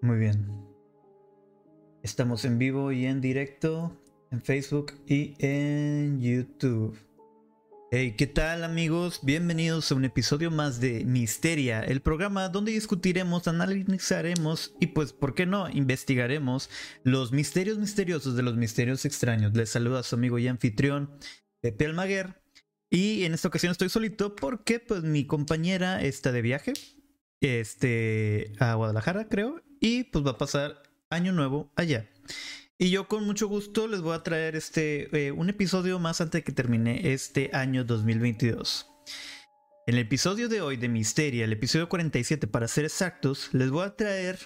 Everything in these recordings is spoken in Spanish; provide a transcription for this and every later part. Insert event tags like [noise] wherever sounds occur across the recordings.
Muy bien. Estamos en vivo y en directo en Facebook y en YouTube. Hey, ¿qué tal amigos? Bienvenidos a un episodio más de Misteria, el programa donde discutiremos, analizaremos y pues, ¿por qué no? Investigaremos los misterios misteriosos de los misterios extraños. Les saluda su amigo y anfitrión Pepe Almaguer. Y en esta ocasión estoy solito porque pues mi compañera está de viaje este, a Guadalajara, creo, y pues va a pasar año nuevo allá. Y yo con mucho gusto les voy a traer este, eh, un episodio más antes de que termine este año 2022. En el episodio de hoy de Misteria, el episodio 47 para ser exactos, les voy a traer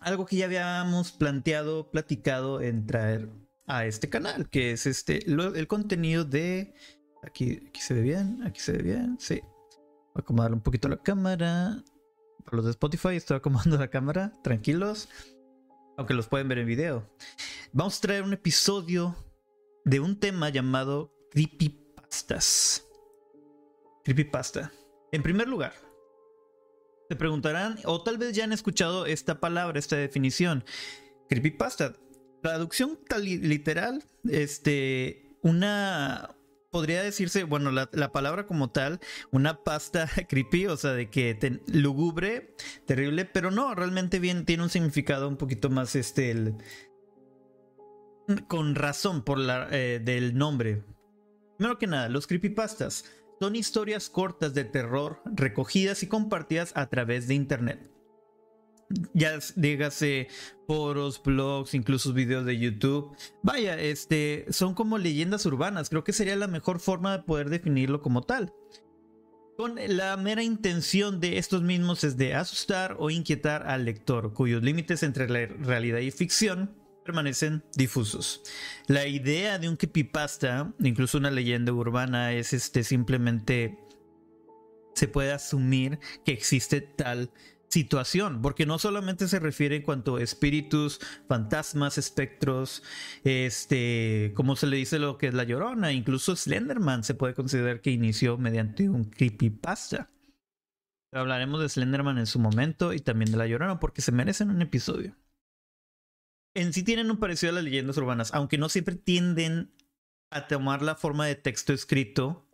algo que ya habíamos planteado, platicado en traer a este canal, que es este, el contenido de... Aquí, aquí se ve bien, aquí se ve bien, sí. Voy a acomodar un poquito la cámara. Los de Spotify estoy acomodando [laughs] la cámara, tranquilos. Aunque los pueden ver en video. Vamos a traer un episodio de un tema llamado creepypastas. Creepypasta. En primer lugar, se preguntarán, o tal vez ya han escuchado esta palabra, esta definición. Creepypasta. Traducción literal, este, una, podría decirse, bueno, la, palabra como tal, una pasta [laughs] creepy, o sea, de que lugubre, terrible, pero no, realmente bien tiene un significado un poquito más este, con razón por la eh, del nombre. Primero que nada, los creepypastas son historias cortas de terror recogidas y compartidas a través de internet ya dígase foros, blogs, incluso videos de YouTube. Vaya, este, son como leyendas urbanas. Creo que sería la mejor forma de poder definirlo como tal. Con la mera intención de estos mismos es de asustar o inquietar al lector, cuyos límites entre la realidad y ficción permanecen difusos. La idea de un creepypasta, incluso una leyenda urbana, es este simplemente se puede asumir que existe tal situación, porque no solamente se refiere en cuanto a espíritus, fantasmas, espectros, este, como se le dice lo que es la llorona, incluso Slenderman se puede considerar que inició mediante un creepypasta. hablaremos de Slenderman en su momento y también de la llorona porque se merecen un episodio. En sí tienen un parecido a las leyendas urbanas, aunque no siempre tienden a tomar la forma de texto escrito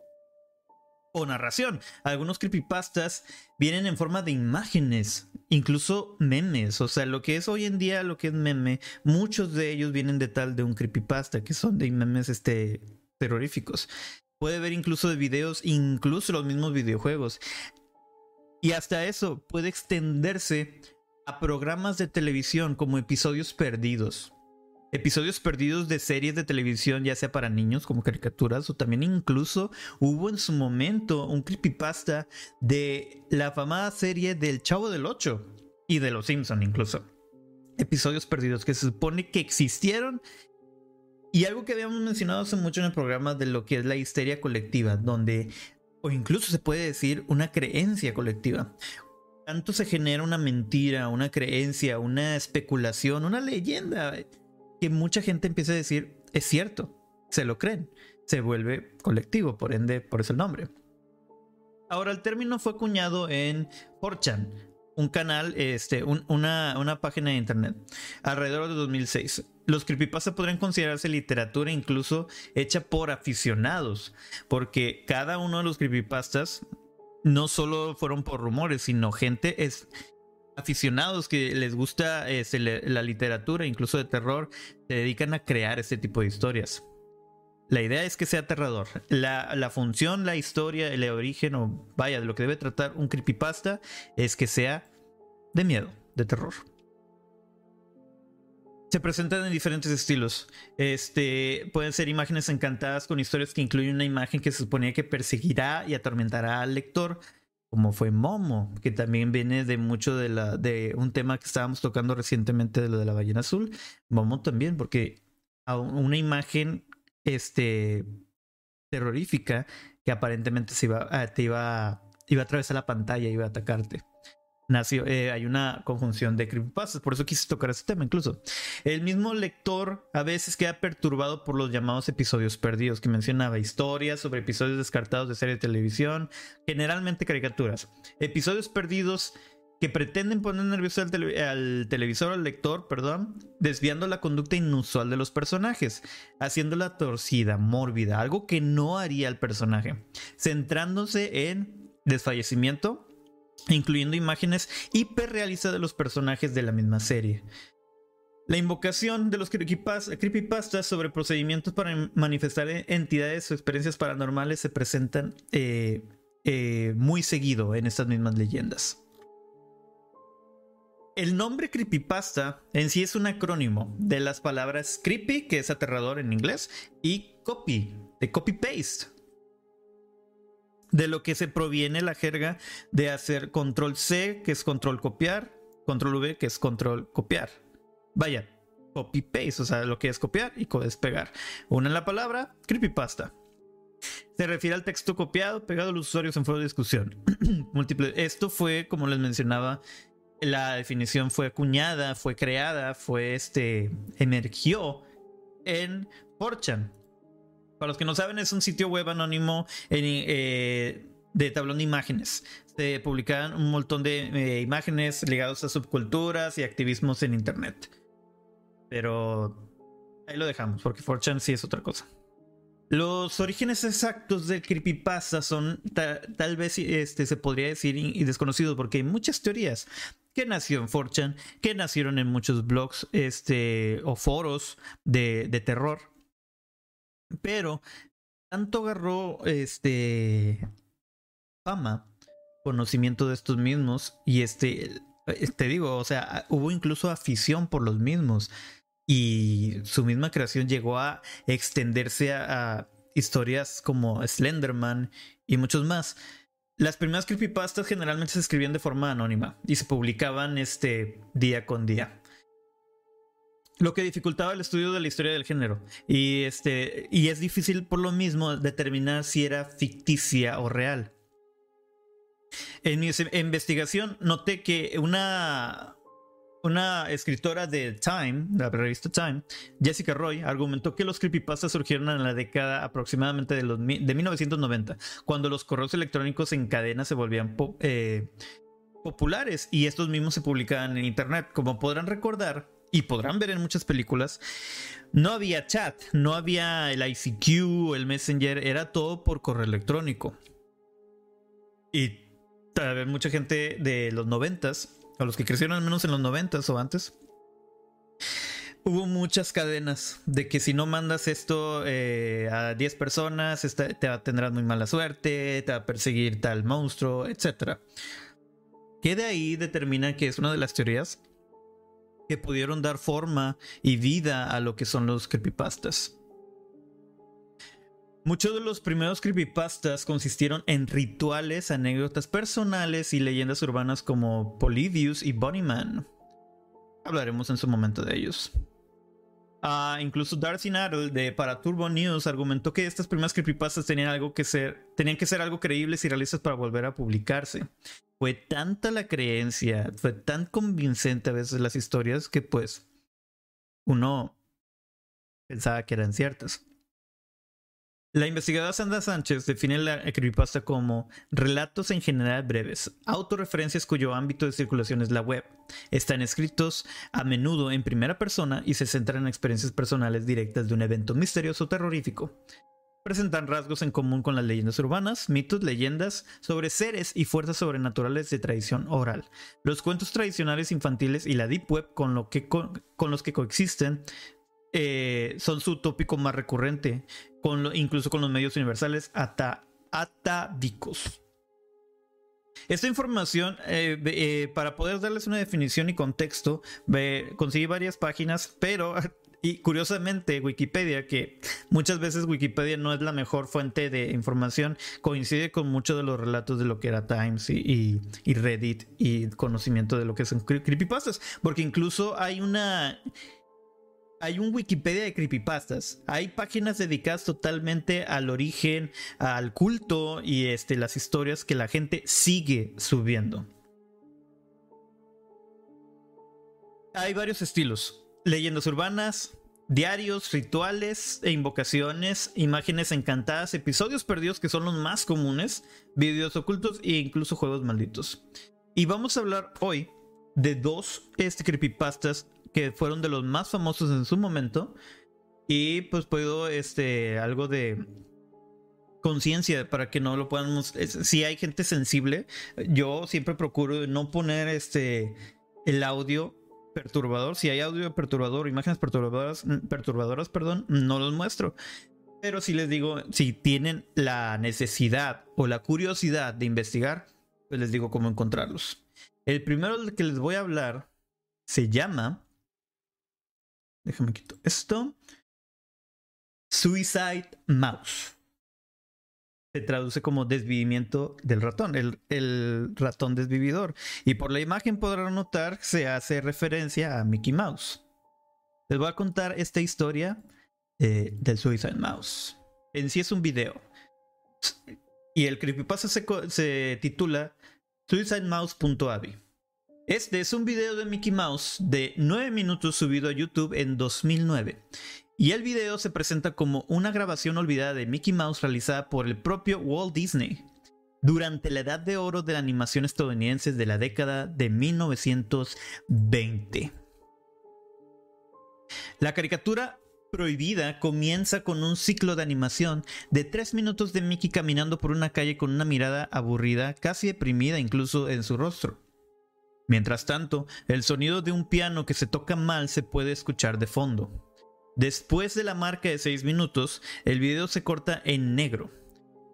o narración. Algunos creepypastas vienen en forma de imágenes, incluso memes. O sea, lo que es hoy en día, lo que es meme, muchos de ellos vienen de tal de un creepypasta, que son de memes este, terroríficos. Puede ver incluso de videos, incluso los mismos videojuegos. Y hasta eso puede extenderse a programas de televisión como episodios perdidos episodios perdidos de series de televisión, ya sea para niños como caricaturas o también incluso hubo en su momento un creepypasta de la famada serie del Chavo del Ocho y de Los Simpson incluso. Episodios perdidos que se supone que existieron y algo que habíamos mencionado hace mucho en el programa de lo que es la histeria colectiva, donde o incluso se puede decir una creencia colectiva. Tanto se genera una mentira, una creencia, una especulación, una leyenda que mucha gente empieza a decir, es cierto, se lo creen, se vuelve colectivo, por ende, por eso el nombre. Ahora, el término fue acuñado en 4 un canal, este, una, una, página de internet, alrededor de 2006. Los creepypasta podrían considerarse literatura incluso hecha por aficionados, porque cada uno de los creepypastas no solo fueron por rumores, sino gente es, aficionados que les gusta este, la literatura, incluso de terror, se dedican a crear este tipo de historias. La idea es que sea aterrador. La, función, la historia, el origen o vaya, de lo que debe tratar un creepypasta es que sea de miedo, de terror. Se presentan en diferentes estilos. Este, pueden ser imágenes encantadas con historias que incluyen una imagen que se suponía que perseguirá y atormentará al lector como fue Momo, que también viene de mucho de la de un tema que estábamos tocando recientemente de lo de la ballena azul. Momo también, porque una imagen este terrorífica que aparentemente se iba, ah, te iba, iba a atravesar la pantalla y iba a atacarte. Nació, eh, hay una conjunción de creepypastas, por eso quise tocar ese tema incluso. El mismo lector a veces queda perturbado por los llamados episodios perdidos que mencionaba, historias sobre episodios descartados de serie de televisión, generalmente caricaturas. Episodios perdidos que pretenden poner nervioso al, al televisor, al lector, perdón, desviando la conducta inusual de los personajes, haciéndola torcida, mórbida, algo que no haría el personaje, centrándose en desfallecimiento, incluyendo imágenes hiperrealistas de los personajes de la misma serie. La invocación de los creepypastas sobre procedimientos para manifestar entidades o experiencias paranormales se presentan eh, eh, muy seguido en estas mismas leyendas. El nombre creepypasta en sí es un acrónimo de las palabras creepy, que es aterrador en inglés, y copy, de copy-paste, de lo que se proviene la jerga de hacer control C, que es control copiar, control V, que es control copiar. Vaya, copy paste, o sea, lo que es copiar y despegar. Una en la palabra, creepypasta. Se refiere al texto copiado, pegado a los usuarios en foro de discusión. [clears throat] Múltiple. Esto fue, como les mencionaba, la definición fue acuñada, fue creada, fue este, emergió en 4 para los que no saben, es un sitio web anónimo eh, de tablón de imágenes. Se publican un montón de eh, imágenes ligadas a subculturas y activismos en internet. Pero ahí lo dejamos, porque 4chan sí es otra cosa. Los orígenes exactos del creepypasta son tal vez este, se podría decir y desconocidos porque hay muchas teorías que nació en 4chan, que nacieron en muchos blogs este, o foros de, de terror pero tanto agarró este fama, conocimiento de estos mismos y este eh, te digo, o sea, hubo incluso afición por los mismos y su misma creación llegó a extenderse a, historias como Slenderman y muchos más. Las primeras creepypastas generalmente se escribían de forma anónima y se publicaban este día con día lo que dificultaba el estudio de la historia del género. Y, este, y es difícil por lo mismo determinar si era ficticia o real. En mi investigación noté que una, una escritora de Time, la revista Time, Jessica Roy, argumentó que los creepypastas surgieron en la década aproximadamente de, los, de 1990, cuando los correos electrónicos en cadena se volvían eh, populares y estos mismos se publicaban en Internet. Como podrán recordar, y podrán ver en muchas películas, no había chat, no había el ICQ, el Messenger, era todo por correo electrónico. Y tal mucha gente de los noventas, o los que crecieron al menos en los noventas o antes, hubo muchas cadenas de que si no mandas esto eh, a 10 personas, te tendrás muy mala suerte, te va a perseguir tal monstruo, etc. Que de ahí determina que es una de las teorías que pudieron dar forma y vida a lo que son los creepypastas. Muchos de los primeros creepypastas consistieron en rituales, anécdotas personales y leyendas urbanas como Polybius y Bunnyman. Hablaremos en su momento de ellos. Ah, incluso Darcy Nadal de para Turbo News argumentó que estas primeras creepypastas tenían, algo que ser, tenían que ser algo creíbles y realistas para volver a publicarse fue tanta la creencia, fue tan convincente a veces las historias que pues uno pensaba que eran ciertas. La investigadora Sandra Sánchez define la creepypasta como relatos en general breves, autorreferencias cuyo ámbito de circulación es la web. Están escritos a menudo en primera persona y se centran en experiencias personales directas de un evento misterioso o terrorífico presentan rasgos en común con las leyendas urbanas, mitos, leyendas sobre seres y fuerzas sobrenaturales de tradición oral. Los cuentos tradicionales infantiles y la Deep Web con, los que coexisten eh, son su tópico más recurrente, incluso con los medios universales atávicos. Esta información, eh, eh, para poder darles una definición y contexto, conseguí varias páginas, pero [laughs] y curiosamente, Wikipedia, que muchas veces Wikipedia no es la mejor fuente de información, coincide con muchos de los relatos de lo que era Times y, Reddit y conocimiento de lo que son creepypastas. Porque incluso hay una. Hay un Wikipedia de creepypastas. Hay páginas dedicadas totalmente al origen, al culto y este, las historias que la gente sigue subiendo. Hay varios estilos. Leyendas urbanas, diarios, rituales e invocaciones, imágenes encantadas, episodios perdidos que son los más comunes, videos ocultos e incluso juegos malditos. Y vamos a hablar hoy de dos este, creepypastas que fueron de los más famosos en su momento. Y pues puedo este algo de conciencia para que no lo podamos. si hay gente sensible, yo siempre procuro no poner este el audio perturbador. Si hay audio perturbador, imágenes perturbadoras, perturbadoras, perdón, no los muestro. Pero si les digo, si tienen la necesidad o la curiosidad de investigar, pues les digo cómo encontrarlos. El primero del que les voy a hablar se llama. Déjame quito esto. Suicide Mouse se traduce como desvivimiento del ratón, el, ratón desvividor. Y por la imagen podrán notar que se hace referencia a Mickey Mouse. Les voy a contar esta historia eh, del Suicide Mouse. En sí es un video. Y el creepypasta se, se titula suicidemouse.avi. Este es un video de Mickey Mouse de 9 minutos subido a YouTube en 2009 y el video se presenta como una grabación olvidada de Mickey Mouse realizada por el propio Walt Disney durante la edad de oro de la animación estadounidense de la década de 1920. La caricatura prohibida comienza con un ciclo de animación de tres minutos de Mickey caminando por una calle con una mirada aburrida, casi deprimida incluso en su rostro. Mientras tanto, el sonido de un piano que se toca mal se puede escuchar de fondo. Después de la marca de 6 minutos, el video se corta en negro.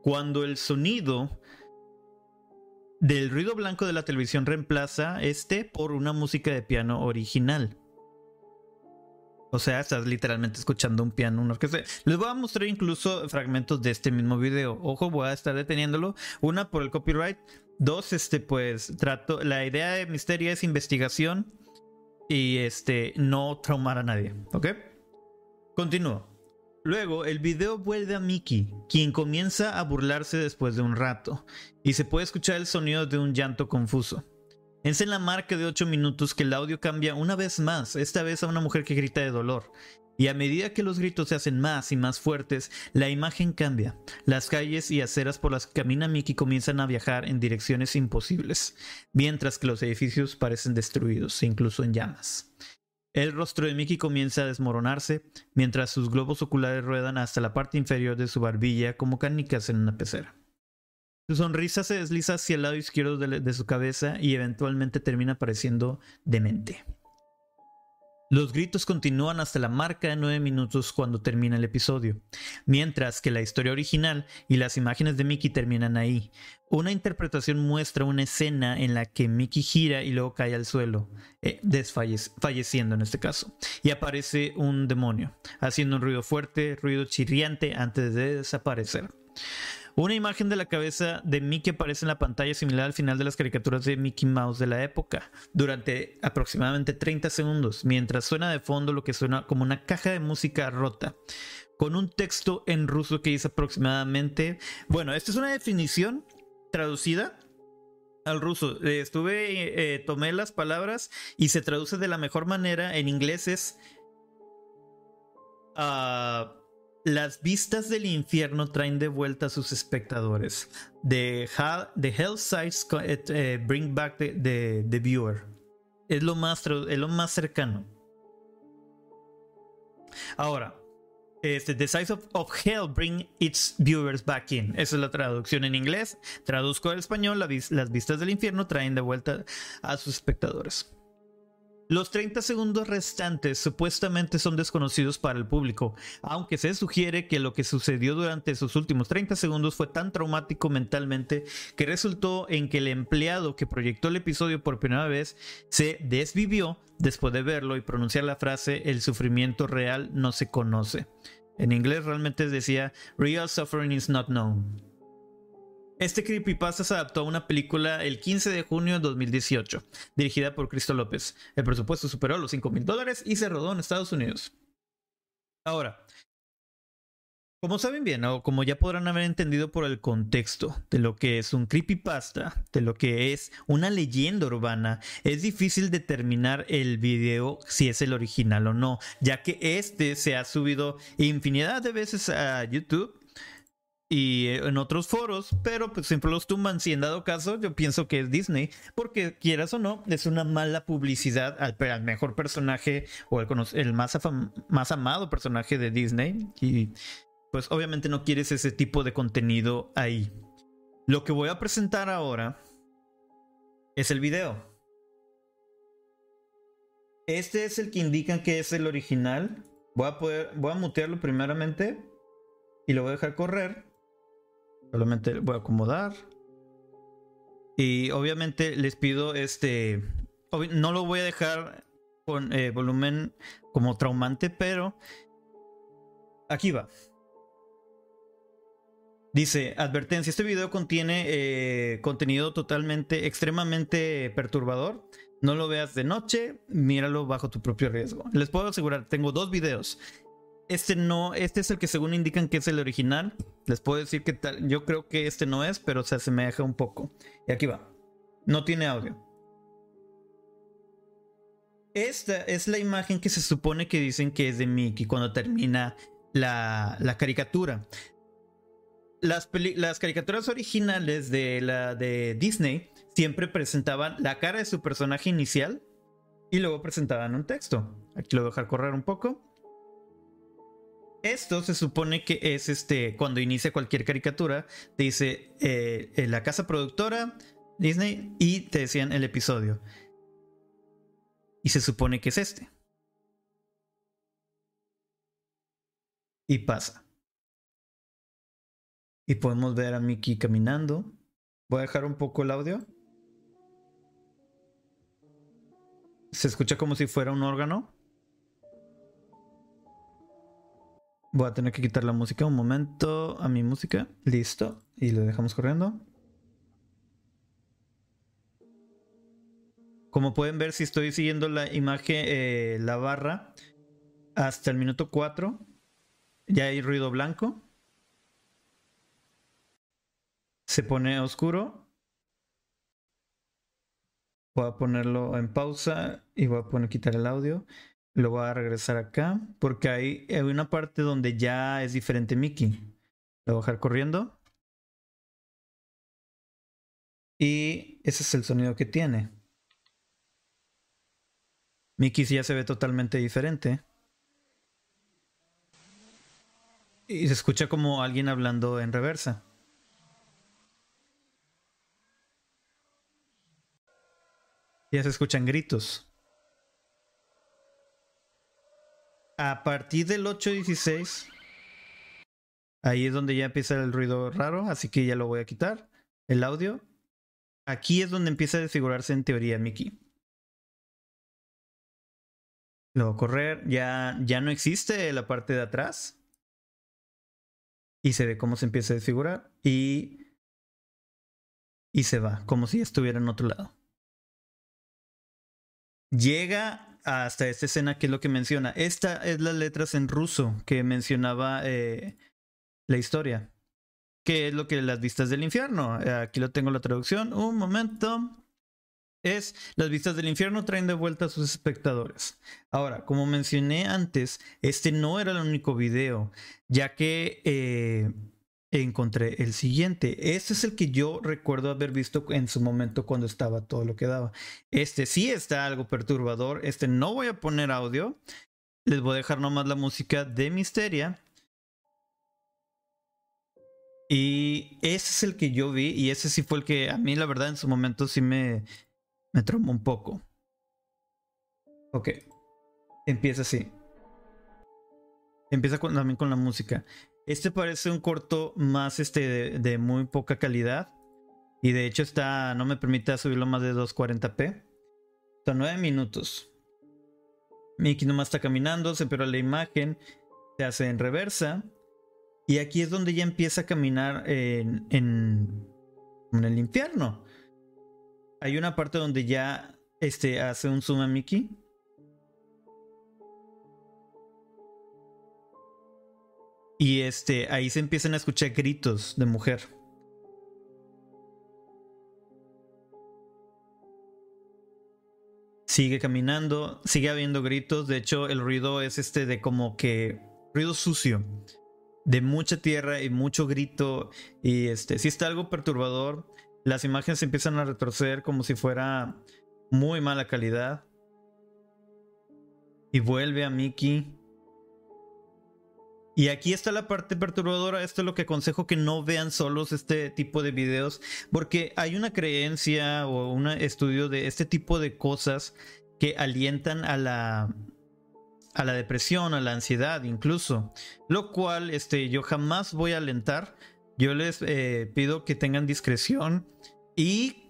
Cuando el sonido del ruido blanco de la televisión reemplaza este por una música de piano original. O sea, estás literalmente escuchando un piano, una orquesta. Les voy a mostrar incluso fragmentos de este mismo video. Ojo, voy a estar deteniéndolo. Una por el copyright. Dos, este, pues, trato. La idea de Misterio es investigación y este, no traumar a nadie. ¿Ok? Continúo. Luego, el video vuelve a Mickey, quien comienza a burlarse después de un rato, y se puede escuchar el sonido de un llanto confuso. Es en la marca de 8 minutos que el audio cambia una vez más, esta vez a una mujer que grita de dolor. Y a medida que los gritos se hacen más y más fuertes, la imagen cambia. Las calles y aceras por las que camina Mickey comienzan a viajar en direcciones imposibles, mientras que los edificios parecen destruidos incluso en llamas. El rostro de Mickey comienza a desmoronarse mientras sus globos oculares ruedan hasta la parte inferior de su barbilla como canicas en una pecera. Su sonrisa se desliza hacia el lado izquierdo de, su cabeza y eventualmente termina apareciendo demente. Los gritos continúan hasta la marca de 9 minutos cuando termina el episodio, mientras que la historia original y las imágenes de Mickey terminan ahí. Una interpretación muestra una escena en la que Mickey gira y luego cae al suelo, eh, falleciendo en este caso, y aparece un demonio, haciendo un ruido fuerte, ruido chirriante antes de desaparecer. Una imagen de la cabeza de Mickey aparece en la pantalla similar al final de las caricaturas de Mickey Mouse de la época, durante aproximadamente 30 segundos, mientras suena de fondo lo que suena como una caja de música rota, con un texto en ruso que dice aproximadamente, bueno, esta es una definición traducida al ruso. Estuve, eh, tomé las palabras y se traduce de la mejor manera. En inglés es... Uh, las vistas del infierno traen de vuelta a sus espectadores. The, Hell Sights eh, eh, bring back the, the, viewer. Es lo, más, más cercano. Ahora, este, The Sights of, Hell bring its viewers back in. Esa es la traducción en inglés. Traduzco al español. las vistas del infierno traen de vuelta a sus espectadores. Los 30 segundos restantes supuestamente son desconocidos para el público, aunque se sugiere que lo que sucedió durante esos últimos 30 segundos fue tan traumático mentalmente que resultó en que el empleado que proyectó el episodio por primera vez se desvivió después de verlo y pronunciar la frase el sufrimiento real no se conoce. En inglés realmente decía real suffering is not known. Este creepypasta se adaptó a una película el 15 de junio de 2018, dirigida por Cristo López. El presupuesto superó los 5 mil dólares y se rodó en Estados Unidos. Ahora, Como saben bien, o como ya podrán haber entendido por el contexto de lo que es un creepypasta, de lo que es una leyenda urbana, es difícil determinar el video si es el original o no, ya que este se ha subido infinidad de veces a YouTube y en otros foros, pero pues siempre los tumban. Si en dado caso, yo pienso que es Disney, porque quieras o no, es una mala publicidad al, mejor personaje o el, el más, más amado personaje de Disney. Y pues obviamente no quieres ese tipo de contenido ahí. Lo que voy a presentar ahora es el video. Este es el que indican que es el original. Voy a poder, voy a mutearlo primeramente y lo voy a dejar correr. Solamente voy a acomodar. Y obviamente les pido este. No lo voy a dejar con eh, volumen como traumante, pero aquí va. Dice, advertencia, este video contiene eh, contenido totalmente, extremadamente perturbador. No lo veas de noche, míralo bajo tu propio riesgo. Les puedo asegurar, tengo dos videos. Este no, este es el que según indican que es el original. Les puedo decir que tal, yo creo que este no es, pero se asemeja un poco. Y aquí va. No tiene audio. Esta es la imagen que se supone que dicen que es de Mickey cuando termina la, la caricatura. Las, las, caricaturas originales de la de Disney siempre presentaban la cara de su personaje inicial y luego presentaban un texto. Aquí lo voy a dejar correr un poco. Esto se supone que es este cuando inicia cualquier caricatura, te dice eh, eh, la casa productora, Disney, y te decían el episodio. Y se supone que es este. Y pasa. Y podemos ver a Mickey caminando. Voy a dejar un poco el audio. Se escucha como si fuera un órgano. Voy a tener que quitar la música un momento a mi música. Listo. Y lo dejamos corriendo. Como pueden ver, si estoy siguiendo la imagen, eh, la barra, hasta el minuto 4, ya hay ruido blanco. Se pone oscuro. Voy a ponerlo en pausa y voy a poner quitar el audio. Lo voy a regresar acá porque hay, hay una parte donde ya es diferente Mickey. Lo voy a dejar corriendo. Y ese es el sonido que tiene. Mickey ya se ve totalmente diferente. Y se escucha como alguien hablando en reversa. Ya se escuchan gritos. A partir del 8.16, ahí es donde ya empieza el ruido raro, así que ya lo voy a quitar. El audio. Aquí es donde empieza a desfigurarse en teoría Mickey. A correr, ya, ya no existe la parte de atrás. Y se ve cómo se empieza a desfigurar. Y, y se va, como si estuviera en otro lado. Llega hasta esta escena que es lo que menciona. Esta es las letras en ruso que mencionaba eh, la historia. Que es lo que las vistas del infierno. Aquí lo tengo la traducción. Un momento. Es las vistas del infierno traen de vuelta a sus espectadores. Ahora, como mencioné antes, este no era el único video, ya que eh, encontré el siguiente. Este es el que yo recuerdo haber visto en su momento cuando estaba todo lo que daba. Este sí está algo perturbador. Este no voy a poner audio. Les voy a dejar nomás la música de Misteria. Y ese es el que yo vi y ese sí fue el que a mí la verdad en su momento sí me, me traumó un poco. Ok. Empieza así. Empieza también con la música. Este parece un corto más este de, muy poca calidad. Y de hecho está. no me permite subirlo más de 240p. Son 9 minutos. Mickey nomás está caminando, se empeora la imagen, se hace en reversa. Y aquí es donde ya empieza a caminar en, en, en el infierno. Hay una parte donde ya este, hace un zoom a Mickey. Y este, ahí se empiezan a escuchar gritos de mujer. Sigue caminando, sigue habiendo gritos. De hecho, el ruido es este de como que ruido sucio, de mucha tierra y mucho grito. Y este, si está algo perturbador. Las imágenes empiezan a retroceder como si fuera muy mala calidad. Y vuelve a Mickey. Y aquí está la parte perturbadora. Esto es lo que aconsejo que no vean solos este tipo de videos. Porque hay una creencia o un estudio de este tipo de cosas que alientan a la, a la depresión, a la ansiedad incluso. Lo cual este, yo jamás voy a alentar. Yo les eh, pido que tengan discreción y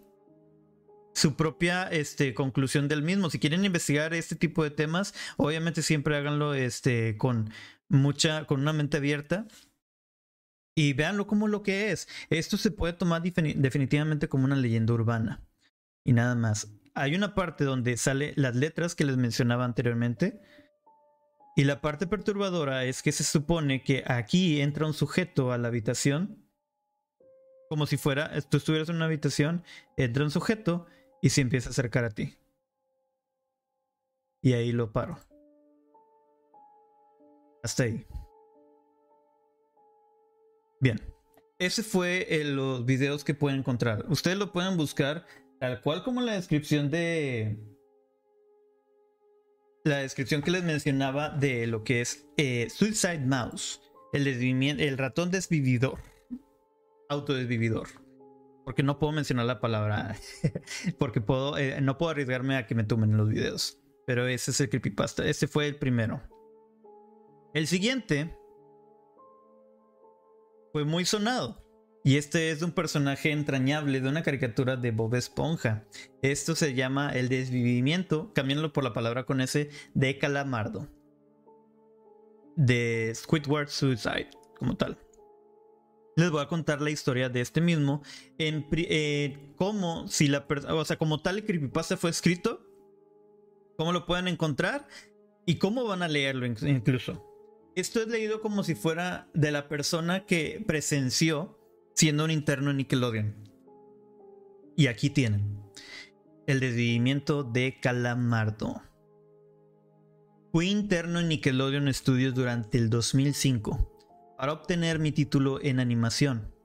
su propia este, conclusión del mismo. Si quieren investigar este tipo de temas, obviamente siempre háganlo este, con mucha, con una mente abierta. Y véanlo como lo que es. Esto se puede tomar definitivamente como una leyenda urbana. Y nada más. Hay una parte donde sale las letras que les mencionaba anteriormente. Y la parte perturbadora es que se supone que aquí entra un sujeto a la habitación. Como si fuera, tú estuvieras en una habitación, entra un sujeto y se empieza a acercar a ti. Y ahí lo paro. Hasta ahí. Bien. Ese fue los videos que pueden encontrar. Ustedes lo pueden buscar tal cual como la descripción de... La descripción que les mencionaba de lo que es eh, Suicide Mouse. El, el ratón desvividor. Autodesvividor. Porque no puedo mencionar la palabra. [laughs] porque puedo, eh, no puedo arriesgarme a que me tomen los videos. Pero ese es el creepypasta. Ese fue el primero. El siguiente fue muy sonado. Y este es un personaje entrañable de una caricatura de Bob Esponja. Esto se llama el desvivimiento, cambiándolo por la palabra con ese de Calamardo. De Squidward Suicide, como tal. Les voy a contar la historia de este mismo. En eh, cómo, si la o sea, como tal el creepypasta fue escrito, cómo lo pueden encontrar y cómo van a leerlo incluso. Esto es leído como si fuera de la persona que presenció siendo un interno en Nickelodeon. Y aquí tienen el desvivimiento de Calamardo. Fui interno en Nickelodeon Studios durante el 2005 para obtener mi título en animación.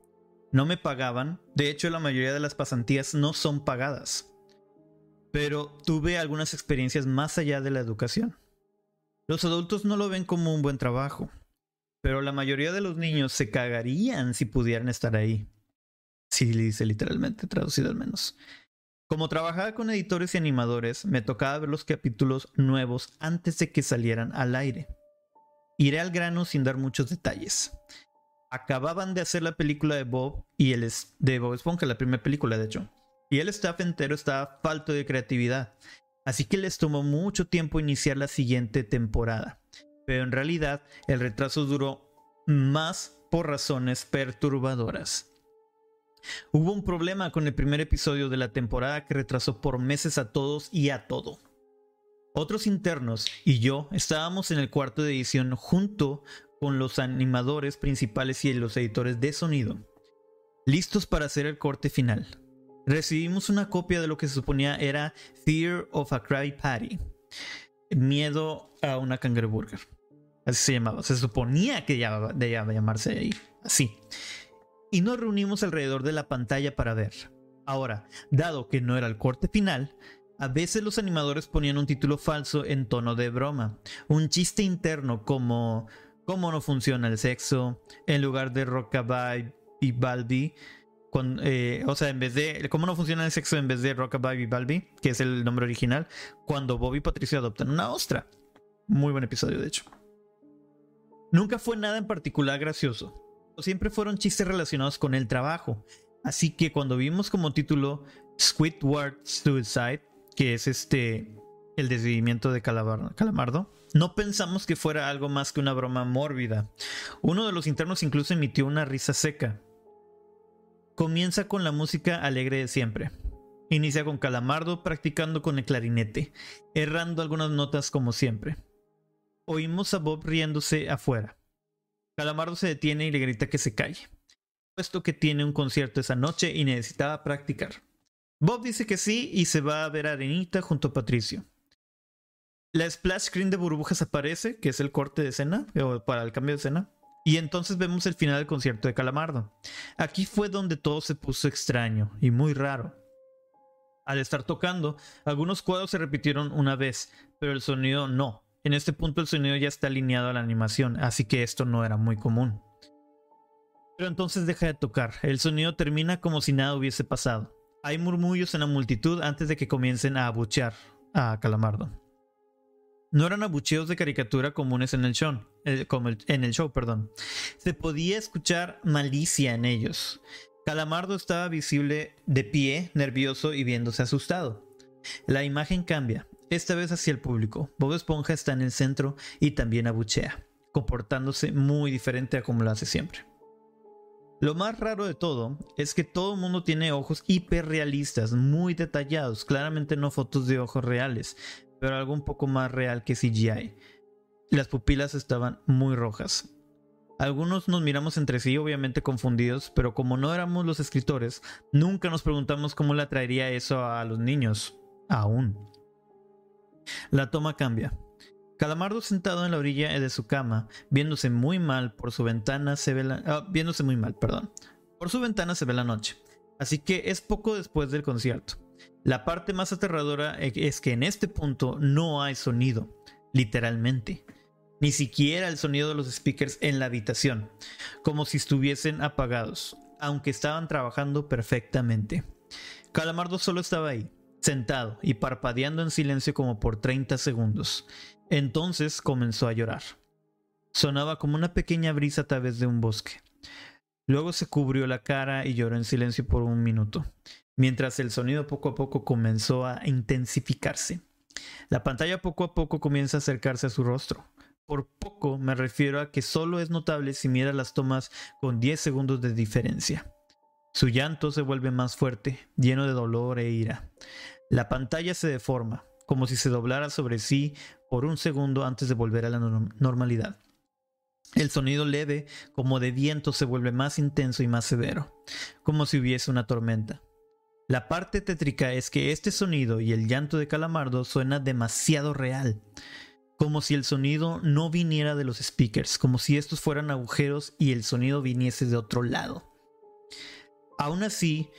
No me pagaban, de hecho la mayoría de las pasantías no son pagadas. Pero tuve algunas experiencias más allá de la educación. Los adultos no lo ven como un buen trabajo, pero la mayoría de los niños se cagarían si pudieran estar ahí. Sí, dice literalmente, traducido al menos. Como trabajaba con editores y animadores, me tocaba ver los capítulos nuevos antes de que salieran al aire. Iré al grano sin dar muchos detalles. Acababan de hacer la película de Bob y el de Bob Esponja, la primera película de hecho. Y el staff entero estaba falto de creatividad así que les tomó mucho tiempo iniciar la siguiente temporada. Pero en realidad el retraso duró más por razones perturbadoras. Hubo un problema con el primer episodio de la temporada que retrasó por meses a todos y a todo. Otros internos y yo estábamos en el cuarto de edición junto con los animadores principales y los editores de sonido, listos para hacer el corte final recibimos una copia de lo que se suponía era Fear of a Cry Patty. Miedo a una burger. Así se llamaba. Se suponía que debía llamarse ahí. Así. Y nos reunimos alrededor de la pantalla para ver. Ahora, dado que no era el corte final, a veces los animadores ponían un título falso en tono de broma. Un chiste interno como cómo no funciona el sexo, en lugar de rockabye y eh, o sea, en vez de. ¿Cómo no funciona el sexo en vez de Rockabye Balbi? Que es el nombre original. Cuando Bobby y Patricio adoptan una ostra. Muy buen episodio, de hecho. Nunca fue nada en particular gracioso. Siempre fueron chistes relacionados con el trabajo. Así que cuando vimos como título Squidward Suicide, que es este. El desvivimiento de Calamardo, no pensamos que fuera algo más que una broma mórbida. Uno de los internos incluso emitió una risa seca Comienza con la música alegre de siempre. Inicia con Calamardo practicando con el clarinete, errando algunas notas como siempre. Oímos a Bob riéndose afuera. Calamardo se detiene y le grita que se calle, puesto que tiene un concierto esa noche y necesitaba practicar. Bob dice que sí y se va a ver a Arenita junto a Patricio. La splash screen de burbujas aparece, que es el corte de escena, o para el cambio de escena. Y entonces vemos el final del concierto de Calamardo. Aquí fue donde todo se puso extraño y muy raro. Al estar tocando, algunos cuadros se repitieron una vez, pero el sonido no. En este punto el sonido ya está alineado a la animación, así que esto no era muy común. Pero entonces deja de tocar, el sonido termina como si nada hubiese pasado. Hay murmullos en la multitud antes de que comiencen a abuchear a Calamardo. No eran abucheos de caricatura comunes en el show, eh, en el show, perdón. Se podía escuchar malicia en ellos. Calamardo estaba visible de pie, nervioso y viéndose asustado. La imagen cambia, esta vez hacia el público. Bob Esponja está en el centro y también abuchea, comportándose muy diferente a como lo hace siempre. Lo más raro de todo es que todo el mundo tiene ojos hiperrealistas, muy detallados, claramente no fotos de ojos reales, pero algo un poco más real que CGI. Las pupilas estaban muy rojas. Algunos nos miramos entre sí, obviamente confundidos, pero como no éramos los escritores, nunca nos preguntamos cómo le atraería eso a los niños. Aún. La toma cambia. Calamardo sentado en la orilla de su cama, viéndose muy mal por su ventana se ve la, ah, viéndose muy mal, perdón. Por su ventana se ve la noche. Así que es poco después del concierto. La parte más aterradora es que en este punto no hay sonido, literalmente. Ni siquiera el sonido de los speakers en la habitación, como si estuviesen apagados, aunque estaban trabajando perfectamente. Calamardo solo estaba ahí, sentado y parpadeando en silencio como por 30 segundos. Entonces comenzó a llorar. Sonaba como una pequeña brisa a través de un bosque. Luego se cubrió la cara y lloró en silencio por un minuto mientras el sonido poco a poco comenzó a intensificarse. La pantalla poco a poco comienza a acercarse a su rostro. Por poco me refiero a que solo es notable si mira las tomas con 10 segundos de diferencia. Su llanto se vuelve más fuerte, lleno de dolor e ira. La pantalla se deforma, como si se doblara sobre sí por un segundo antes de volver a la normalidad. El sonido leve, como de viento, se vuelve más intenso y más severo, como si hubiese una tormenta. La parte tétrica es que este sonido y el llanto de Calamardo suena demasiado real, como si el sonido no viniera de los speakers, como si estos fueran agujeros y el sonido viniese de otro lado. Aún así,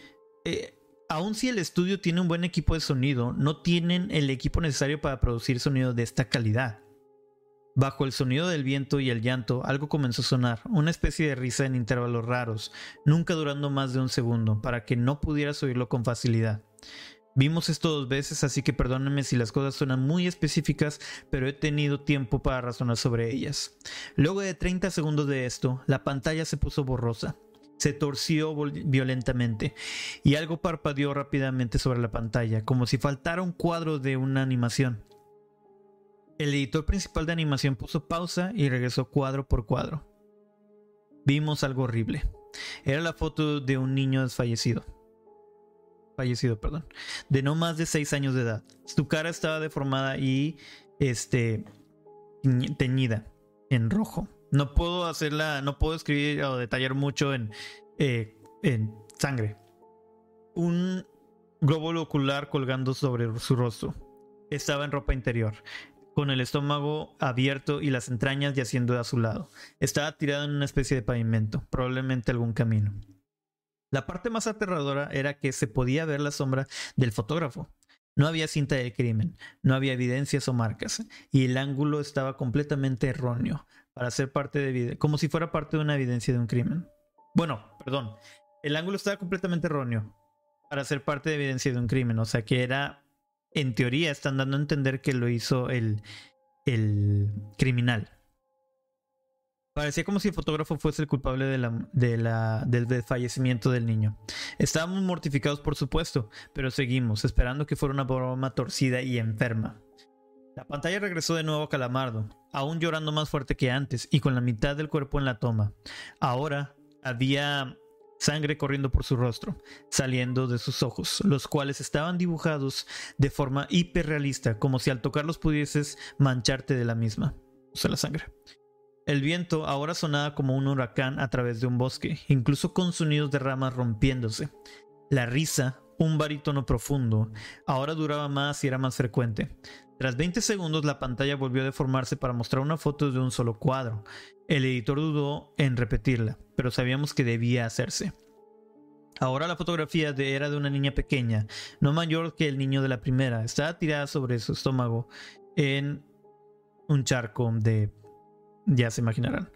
eh, aun si el estudio tiene un buen equipo de sonido, no tienen el equipo necesario para producir sonido de esta calidad. Bajo el sonido del viento y el llanto, algo comenzó a sonar, una especie de risa en intervalos raros, nunca durando más de un segundo, para que no pudieras oírlo con facilidad. Vimos esto dos veces, así que perdónenme si las cosas suenan muy específicas, pero he tenido tiempo para razonar sobre ellas. Luego de 30 segundos de esto, la pantalla se puso borrosa, se torció violentamente y algo parpadeó rápidamente sobre la pantalla, como si faltara un cuadro de una animación. El editor principal de animación puso pausa y regresó cuadro por cuadro. Vimos algo horrible. Era la foto de un niño desfallecido. Fallecido, perdón. De no más de 6 años de edad. Su cara estaba deformada y este teñida en rojo. No puedo hacerla, no puedo escribir o detallar mucho en, eh, en sangre. Un glóbulo ocular colgando sobre su rostro. Estaba en ropa interior con el estómago abierto y las entrañas yaciendo a su lado. Estaba tirado en una especie de pavimento, probablemente algún camino. La parte más aterradora era que se podía ver la sombra del fotógrafo. No había cinta de crimen, no había evidencias o marcas, y el ángulo estaba completamente erróneo para ser parte de como si fuera parte de una evidencia de un crimen. Bueno, perdón, el ángulo estaba completamente erróneo para ser parte de evidencia de un crimen, o sea que era en teoría están dando a entender que lo hizo el, el criminal. Parecía como si el fotógrafo fuese el culpable de del, fallecimiento del niño. Estábamos mortificados, por supuesto, pero seguimos, esperando que fuera una broma torcida y enferma. La pantalla regresó de nuevo a Calamardo, aún llorando más fuerte que antes y con la mitad del cuerpo en la toma. Ahora había sangre corriendo por su rostro, saliendo de sus ojos, los cuales estaban dibujados de forma hiperrealista, como si al tocarlos pudieses mancharte de la misma, o sea, la sangre. El viento ahora sonaba como un huracán a través de un bosque, incluso con sonidos de ramas rompiéndose. La risa, un barítono profundo, ahora duraba más y era más frecuente. Tras 20 segundos la pantalla volvió a deformarse para mostrar una foto de un solo cuadro. El editor dudó en repetirla, pero sabíamos que debía hacerse. Ahora la fotografía era de una niña pequeña, no mayor que el niño de la primera. Estaba tirada sobre su estómago en un charco de... ya se imaginarán.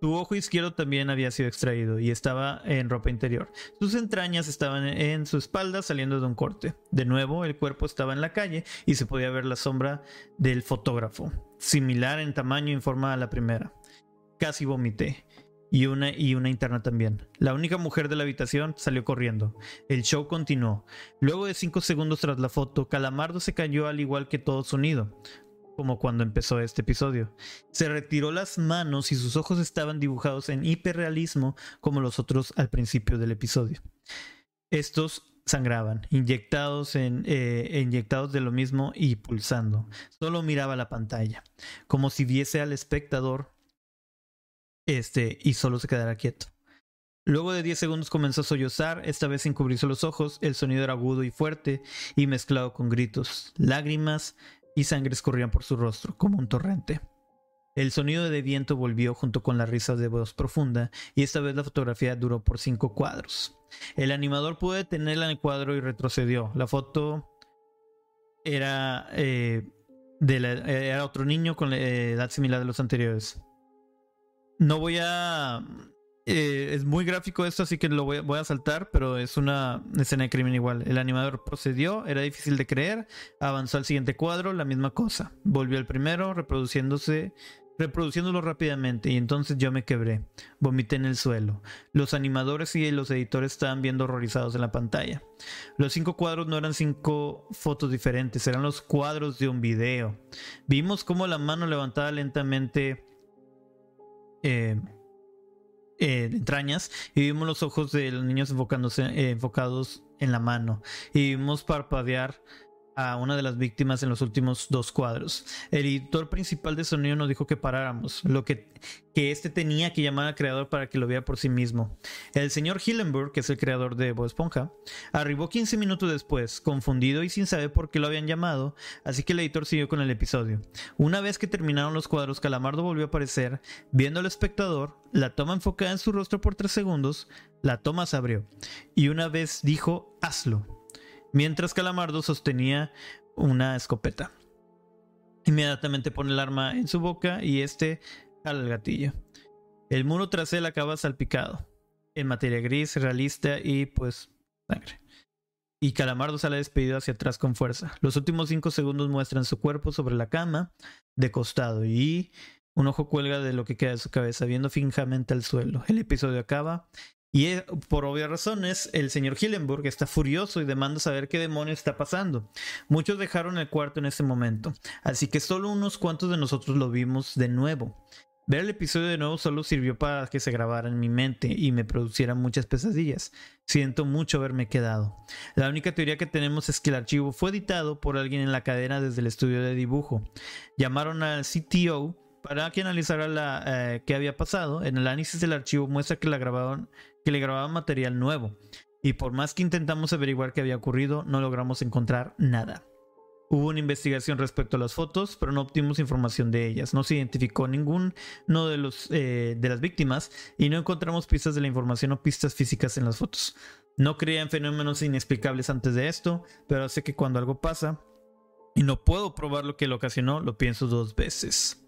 Su ojo izquierdo también había sido extraído y estaba en ropa interior. Sus entrañas estaban en su espalda saliendo de un corte. De nuevo, el cuerpo estaba en la calle y se podía ver la sombra del fotógrafo, similar en tamaño y forma a la primera. Casi vomité. Y una, y una interna también. La única mujer de la habitación salió corriendo. El show continuó. Luego de cinco segundos tras la foto, Calamardo se cayó al igual que todo su nido como cuando empezó este episodio. Se retiró las manos y sus ojos estaban dibujados en hiperrealismo como los otros al principio del episodio. Estos sangraban, inyectados, en, eh, inyectados de lo mismo y pulsando. Solo miraba la pantalla, como si viese al espectador este, y solo se quedara quieto. Luego de 10 segundos comenzó a sollozar, esta vez sin cubrirse los ojos, el sonido era agudo y fuerte y mezclado con gritos, lágrimas y sangre escurrían por su rostro como un torrente. El sonido de viento volvió junto con la risa de voz profunda y esta vez la fotografía duró por cinco cuadros. El animador pudo detenerla en el cuadro y retrocedió. La foto era, eh, de otro niño con la edad similar de los anteriores. No voy a eh, es muy gráfico esto, así que lo voy, a saltar, pero es una escena de crimen igual. El animador procedió, era difícil de creer, avanzó al siguiente cuadro, la misma cosa. Volvió al primero, reproduciéndose, reproduciéndolo rápidamente, y entonces yo me quebré. Vomité en el suelo. Los animadores y los editores estaban viendo horrorizados en la pantalla. Los cinco cuadros no eran cinco fotos diferentes, eran los cuadros de un video. Vimos cómo la mano levantaba lentamente. Eh, eh, entrañas y vimos los ojos de los niños enfocándose, eh, enfocados en la mano. Y vimos parpadear a una de las víctimas en los últimos dos cuadros. El editor principal de sonido nos dijo que paráramos, lo que, que este tenía que llamar al creador para que lo viera por sí mismo. El señor Hillenburg, que es el creador de Bob Esponja, arribó 15 minutos después, confundido y sin saber por qué lo habían llamado, así que el editor siguió con el episodio. Una vez que terminaron los cuadros, Calamardo volvió a aparecer, viendo al espectador, la toma enfocada en su rostro por 3 segundos, la toma se abrió, y una vez dijo, hazlo mientras Calamardo sostenía una escopeta. Inmediatamente pone el arma en su boca y este jala el gatillo. El muro tras él acaba salpicado, en materia gris, realista y pues sangre. Y Calamardo sale despedido hacia atrás con fuerza. Los últimos cinco segundos muestran su cuerpo sobre la cama, de costado, y un ojo cuelga de lo que queda de su cabeza, viendo fijamente al suelo. El episodio acaba y eh, por obvias razones, el señor Hillenburg está furioso y demanda saber qué demonios está pasando. Muchos dejaron el cuarto en ese momento, así que solo unos cuantos de nosotros lo vimos de nuevo. Ver el episodio de nuevo solo sirvió para que se grabara en mi mente y me produciera muchas pesadillas. Siento mucho haberme quedado. La única teoría que tenemos es que el archivo fue editado por alguien en la cadena desde el estudio de dibujo. Llamaron al CTO para que analizara la, eh, qué había pasado. En el análisis del archivo muestra que la grabaron que le grababan material nuevo. Y por más que intentamos averiguar qué había ocurrido, no logramos encontrar nada. Hubo una investigación respecto a las fotos, pero no obtuvimos información de ellas. No se identificó ninguno de, los, eh, de las víctimas y no encontramos pistas de la información o pistas físicas en las fotos. No creía en fenómenos inexplicables antes de esto, pero sé que cuando algo pasa y no puedo probar lo que lo ocasionó, lo pienso dos veces.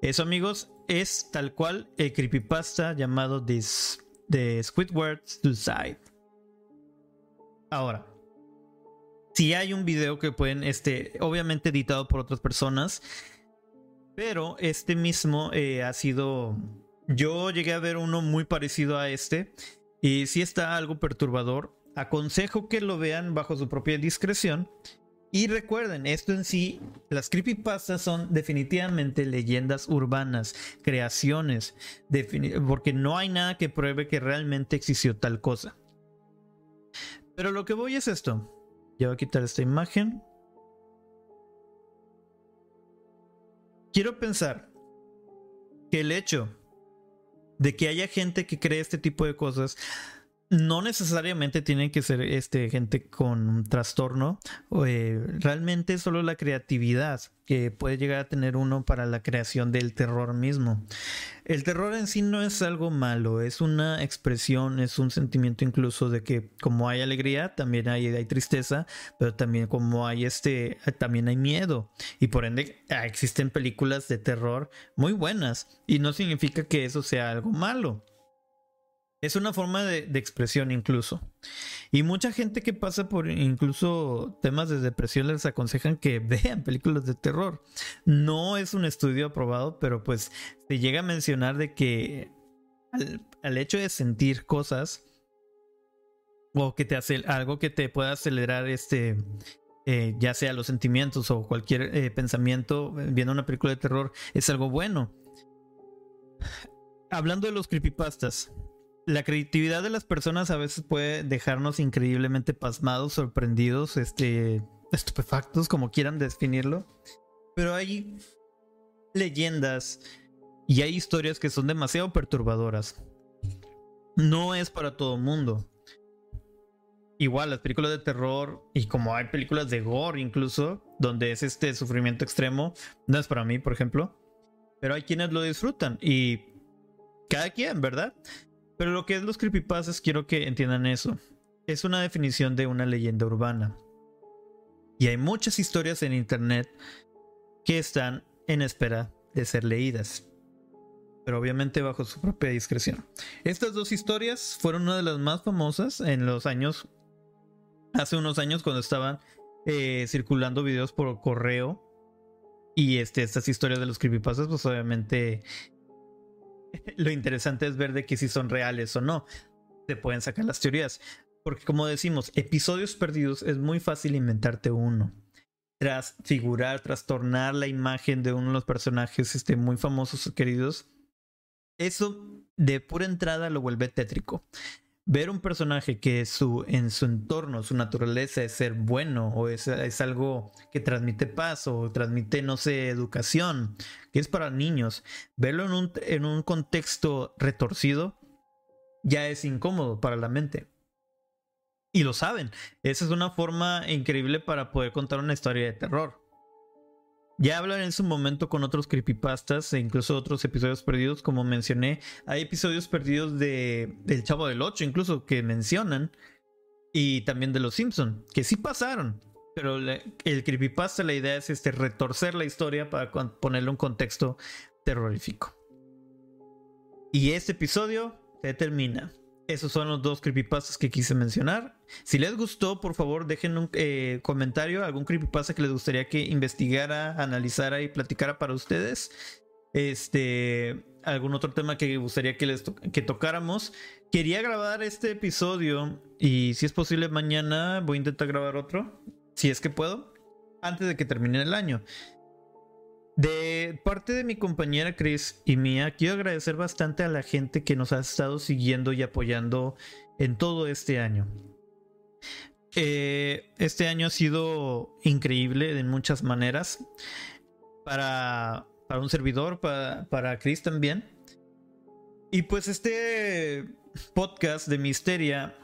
Eso amigos es tal cual el creepypasta llamado This de Squidward Suicide. Ahora, si hay un video que pueden, este, obviamente editado por otras personas, pero este mismo eh, ha sido, yo llegué a ver uno muy parecido a este y si está algo perturbador. Aconsejo que lo vean bajo su propia discreción y recuerden, esto en sí, las creepypastas son definitivamente leyendas urbanas, creaciones, porque no hay nada que pruebe que realmente existió tal cosa. Pero lo que voy es esto. Ya voy a quitar esta imagen. Quiero pensar que el hecho de que haya gente que cree este tipo de cosas no necesariamente tiene que ser este, gente con un trastorno. Eh, realmente solo la creatividad que puede llegar a tener uno para la creación del terror mismo. El terror en sí no es algo malo, es una expresión, es un sentimiento incluso de que como hay alegría, también hay, hay tristeza, pero también como hay este, también hay miedo. Y por ende ah, existen películas de terror muy buenas. Y no significa que eso sea algo malo. Es una forma de, expresión incluso. Y mucha gente que pasa por incluso temas de depresión les aconsejan que [laughs] vean películas de terror. No es un estudio aprobado, pero pues se llega a mencionar de que al, hecho de sentir cosas o que te hace algo que te pueda acelerar este eh, ya sea los sentimientos o cualquier eh, pensamiento viendo una película de terror es algo bueno. Hablando de los creepypastas, la creatividad de las personas a veces puede dejarnos increíblemente pasmados, sorprendidos, este, estupefactos, como quieran definirlo. Pero hay leyendas y hay historias que son demasiado perturbadoras. No es para todo mundo. Igual las películas de terror y como hay películas de gore incluso, donde es este sufrimiento extremo, no es para mí, por ejemplo. Pero hay quienes lo disfrutan y cada quien, ¿verdad? Pero lo que es los creepypastas quiero que entiendan eso. Es una definición de una leyenda urbana. Y hay muchas historias en internet que están en espera de ser leídas. Pero obviamente bajo su propia discreción. Estas dos historias fueron una de las más famosas en los años, hace unos años cuando estaban eh, circulando videos por correo. Y este, estas historias de los creepypastas, pues obviamente [laughs] lo interesante es ver de que si son reales o no. Se pueden sacar las teorías. Porque como decimos, episodios perdidos es muy fácil inventarte uno. Tras figurar, trastornar la imagen de uno de los personajes este, muy famosos o queridos, eso de pura entrada lo vuelve tétrico ver un personaje que su, en su entorno, su naturaleza es ser bueno o es, algo que transmite paz o transmite, no sé, educación, que es para niños, verlo en un, en un contexto retorcido ya es incómodo para la mente. Y lo saben, esa es una forma increíble para poder contar una historia de terror. Ya hablaré en su momento con otros creepypastas e incluso otros episodios perdidos, como mencioné. Hay episodios perdidos de El Chavo del 8, incluso que mencionan. Y también de Los Simpson, que sí pasaron. Pero el creepypasta, la idea es este, retorcer la historia para ponerle un contexto terrorífico. Y este episodio se termina. Esos son los dos creepypastas que quise mencionar. Si les gustó, por favor, dejen un eh, comentario, algún creepypasta que les gustaría que investigara, analizara y platicara para ustedes. Este, algún otro tema que gustaría que les que tocáramos. Quería grabar este episodio y si es posible mañana voy a intentar grabar otro, si es que puedo, antes de que termine el año. De parte de mi compañera Chris y mía, quiero agradecer bastante a la gente que nos ha estado siguiendo y apoyando en todo este año. Eh, este año ha sido increíble en muchas maneras. Para, para un servidor, para, para Chris también. Y pues este podcast de Misteria,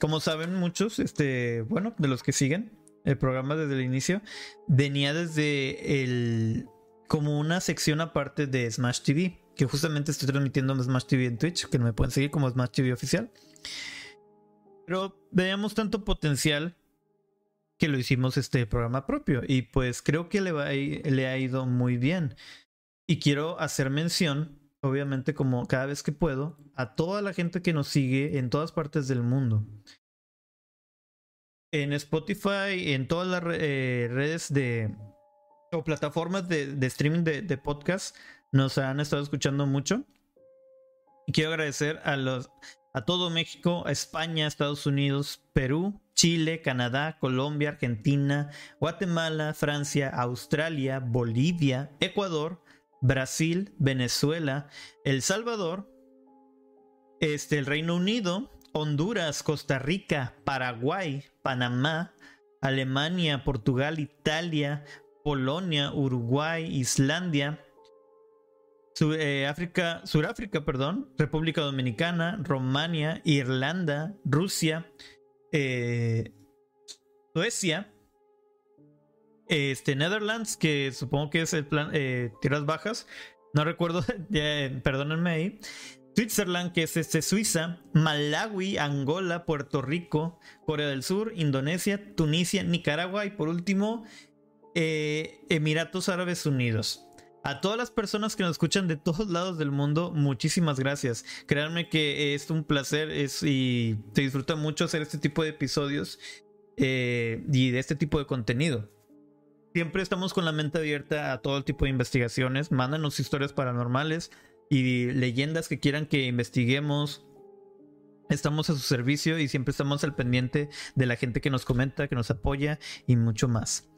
como saben muchos, este, bueno, de los que siguen el programa desde el inicio, venía desde el como una sección aparte de Smash TV, que justamente estoy transmitiendo en Smash TV en Twitch, que me pueden seguir como Smash TV oficial. Pero veíamos tanto potencial que lo hicimos este programa propio y pues creo que le, va, le ha ido muy bien. Y quiero hacer mención, obviamente como cada vez que puedo, a toda la gente que nos sigue en todas partes del mundo. En Spotify, en todas las eh, redes de, o plataformas de, streaming de, podcast nos han estado escuchando mucho. Quiero agradecer a los a todo México, España, Estados Unidos, Perú, Chile, Canadá, Colombia, Argentina, Guatemala, Francia, Australia, Bolivia, Ecuador, Brasil, Venezuela, El Salvador, este, el Reino Unido, Honduras, Costa Rica, Paraguay, Panamá, Alemania, Portugal, Italia, Polonia, Uruguay, Islandia, eh, África, Suráfrica, perdón, República Dominicana, Romania, Irlanda, Rusia, eh, Suecia, este, Netherlands, que supongo que es el plan eh, Tierras Bajas, no recuerdo, [laughs] perdónenme ahí. Switzerland, que es este, Suiza, Malawi, Angola, Puerto Rico, Corea del Sur, Indonesia, Tunisia, Nicaragua y por último, Emiratos Árabes Unidos. A todas las personas que nos escuchan de todos lados del mundo, muchísimas gracias. Créanme que es un placer y te disfruta mucho hacer este tipo de episodios eh, y de este tipo de contenido. Siempre estamos con la mente abierta a todo tipo de investigaciones. Mándanos historias paranormales y leyendas que quieran que investiguemos. Estamos a su servicio y siempre estamos al pendiente de la gente que nos comenta, que nos apoya y mucho más.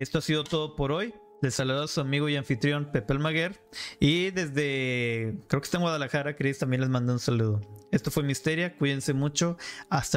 Esto ha sido todo por hoy. Les saluda a su amigo y anfitrión Pepe Almaguer. Y desde, creo que está en Guadalajara, Chris también les manda un saludo. Esto fue Misteria, cuídense mucho. Hasta la